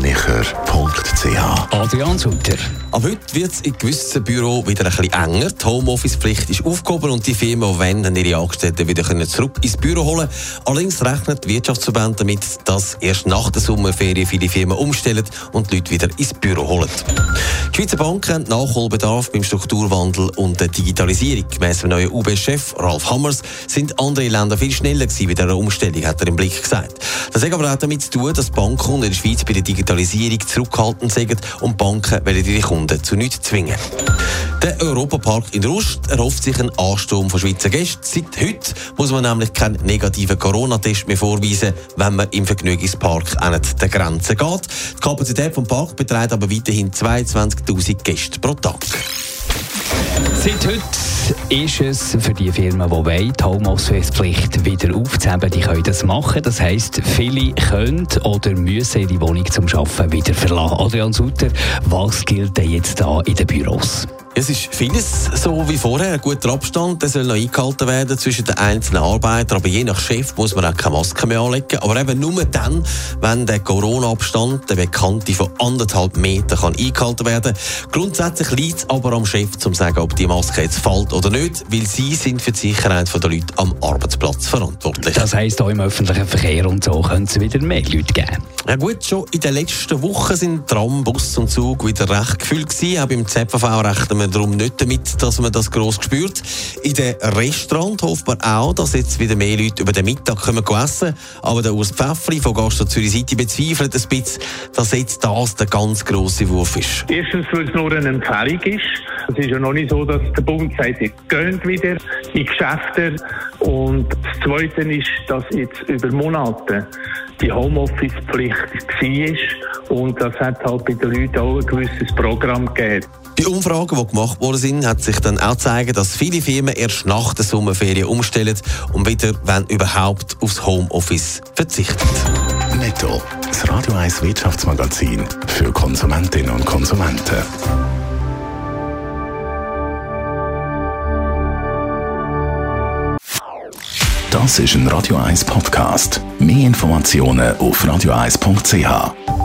blasergreinicher.ch Adrian Sutter. Ab heute wird es in gewissen Büros wieder ein bisschen enger. Die Homeoffice-Pflicht ist aufgehoben und die Firmen, wollen, ihre Angestellten wieder können zurück ins Büro holen Allerdings rechnet die Wirtschaftsverband damit, dass erst nach der Sommerferien viele Firmen umstellen und die Leute wieder ins Büro holen. Die Schweizer Banken haben Nachholbedarf beim Strukturwandel und der Digitalisierung. Gemäss dem neuen UB-Chef Ralf Hammers sind andere Länder viel schneller gewesen bei dieser Umstellung, hat er im Blick gesagt. Das hat aber auch damit zu tun, dass Banken in der Schweiz bei der Digitalisierung zurückhaltend sind und Banken wollen ihre Kunden zu nichts zwingen. Der Europapark in Rust erhofft sich einen Ansturm von Schweizer Gästen. Seit heute muss man nämlich keinen negativen Corona-Test mehr vorweisen, wenn man im Vergnügungspark an der Grenze geht. Die Kapazität des Parks beträgt aber weiterhin 22.000 Gäste pro Tag. Seit heute ist es für die Firmen, die wollen, die Homeoffice-Pflicht wieder aufzuheben, die können das machen. Das heisst, viele können oder müssen ihre Wohnung zum Arbeiten wieder verlassen. Adrian Sutter, was gilt denn jetzt da in den Büros? Es ist vieles so wie vorher. Ein guter Abstand der soll noch eingehalten werden zwischen den einzelnen Arbeitern. Aber je nach Chef muss man auch keine Maske mehr anlegen. Aber eben nur dann, wenn der Corona-Abstand, der bekannte von anderthalb Metern, kann eingehalten werden Grundsätzlich liegt es aber am Chef, zu sagen, ob die Maske jetzt fällt oder nicht, weil sie sind für die Sicherheit der Leute am Arbeitsplatz verantwortlich. Das heisst, auch im öffentlichen Verkehr und so können es wieder mehr Leute geben. Ja gut, schon in den letzten Wochen sind Tram, Bus und Zug wieder recht gefüllt gewesen. Auch beim ZVV rechnen wir darum nicht damit, dass man das gross spürt. In den Restaurant hofft man auch, dass jetzt wieder mehr Leute über den Mittag kommen essen Aber der Urs Pfeffli von Gastro Zürich City bezweifelt ein bisschen, dass jetzt das der ganz grosse Wurf ist. Erstens, weil es nur eine Empfehlung ist. Es ist ja noch nicht so, dass der Bund sagt, ihr geht wieder in Geschäfte. Und das Zweite ist, dass jetzt über Monate die Homeoffice-Pflicht war. Und das hat halt bei den Leuten auch ein gewisses Programm gegeben. Bei Umfragen, die gemacht worden sind, hat sich dann auch gezeigt, dass viele Firmen erst nach der Sommerferien umstellen und wieder, wenn überhaupt, aufs Homeoffice verzichten. Netto. Das Radio 1 Wirtschaftsmagazin für Konsumentinnen und Konsumenten. Das ist ein Radio 1 Podcast. Mehr Informationen auf radio1.ch.